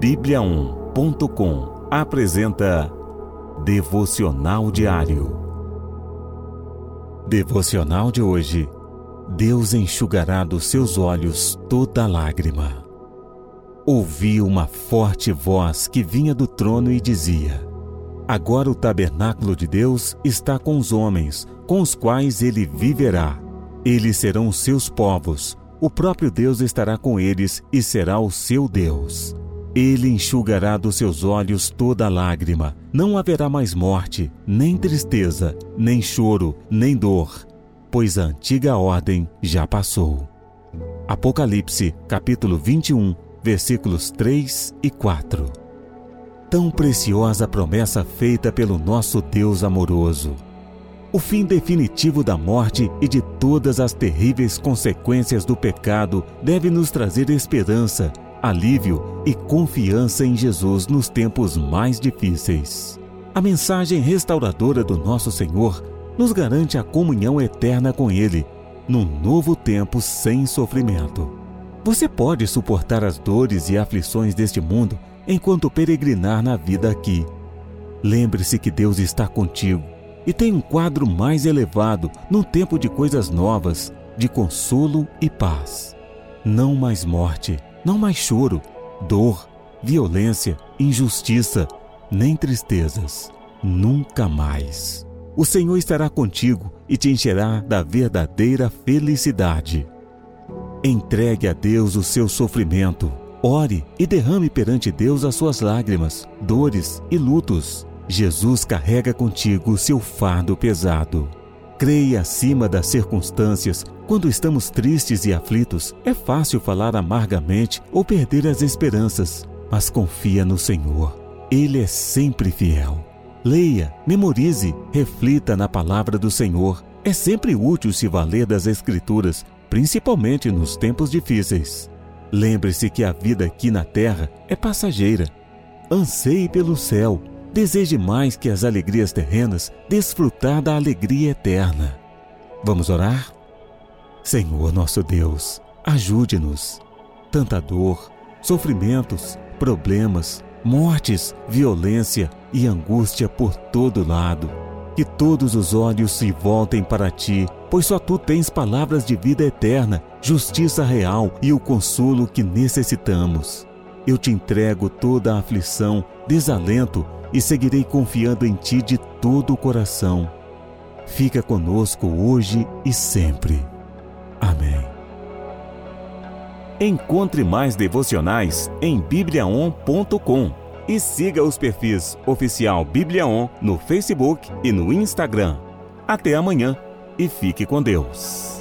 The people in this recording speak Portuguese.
Bíblia1.com apresenta Devocional Diário. Devocional de hoje. Deus enxugará dos seus olhos toda lágrima. Ouvi uma forte voz que vinha do trono e dizia: Agora o tabernáculo de Deus está com os homens, com os quais ele viverá. Eles serão seus povos. O próprio Deus estará com eles e será o seu Deus. Ele enxugará dos seus olhos toda lágrima. Não haverá mais morte, nem tristeza, nem choro, nem dor, pois a antiga ordem já passou. Apocalipse, capítulo 21, versículos 3 e 4. Tão preciosa promessa feita pelo nosso Deus amoroso. O fim definitivo da morte e de todas as terríveis consequências do pecado deve nos trazer esperança alívio e confiança em Jesus nos tempos mais difíceis. A mensagem restauradora do nosso Senhor nos garante a comunhão eterna com Ele, num novo tempo sem sofrimento. Você pode suportar as dores e aflições deste mundo enquanto peregrinar na vida aqui. Lembre-se que Deus está contigo e tem um quadro mais elevado num tempo de coisas novas, de consolo e paz. Não mais morte não mais choro, dor, violência, injustiça, nem tristezas. Nunca mais. O Senhor estará contigo e te encherá da verdadeira felicidade. Entregue a Deus o seu sofrimento. Ore e derrame perante Deus as suas lágrimas, dores e lutos. Jesus carrega contigo o seu fardo pesado. Creia acima das circunstâncias. Quando estamos tristes e aflitos, é fácil falar amargamente ou perder as esperanças, mas confia no Senhor. Ele é sempre fiel. Leia, memorize, reflita na palavra do Senhor. É sempre útil se valer das Escrituras, principalmente nos tempos difíceis. Lembre-se que a vida aqui na terra é passageira. Anseie pelo céu deseje mais que as alegrias terrenas desfrutar da alegria eterna. Vamos orar? Senhor nosso Deus, ajude-nos. Tanta dor, sofrimentos, problemas, mortes, violência e angústia por todo lado. Que todos os olhos se voltem para ti, pois só tu tens palavras de vida eterna, justiça real e o consolo que necessitamos. Eu te entrego toda a aflição, desalento e seguirei confiando em Ti de todo o coração. Fica conosco hoje e sempre. Amém. Encontre mais devocionais em bibliaon.com e siga os perfis oficial Bibliaon no Facebook e no Instagram. Até amanhã e fique com Deus.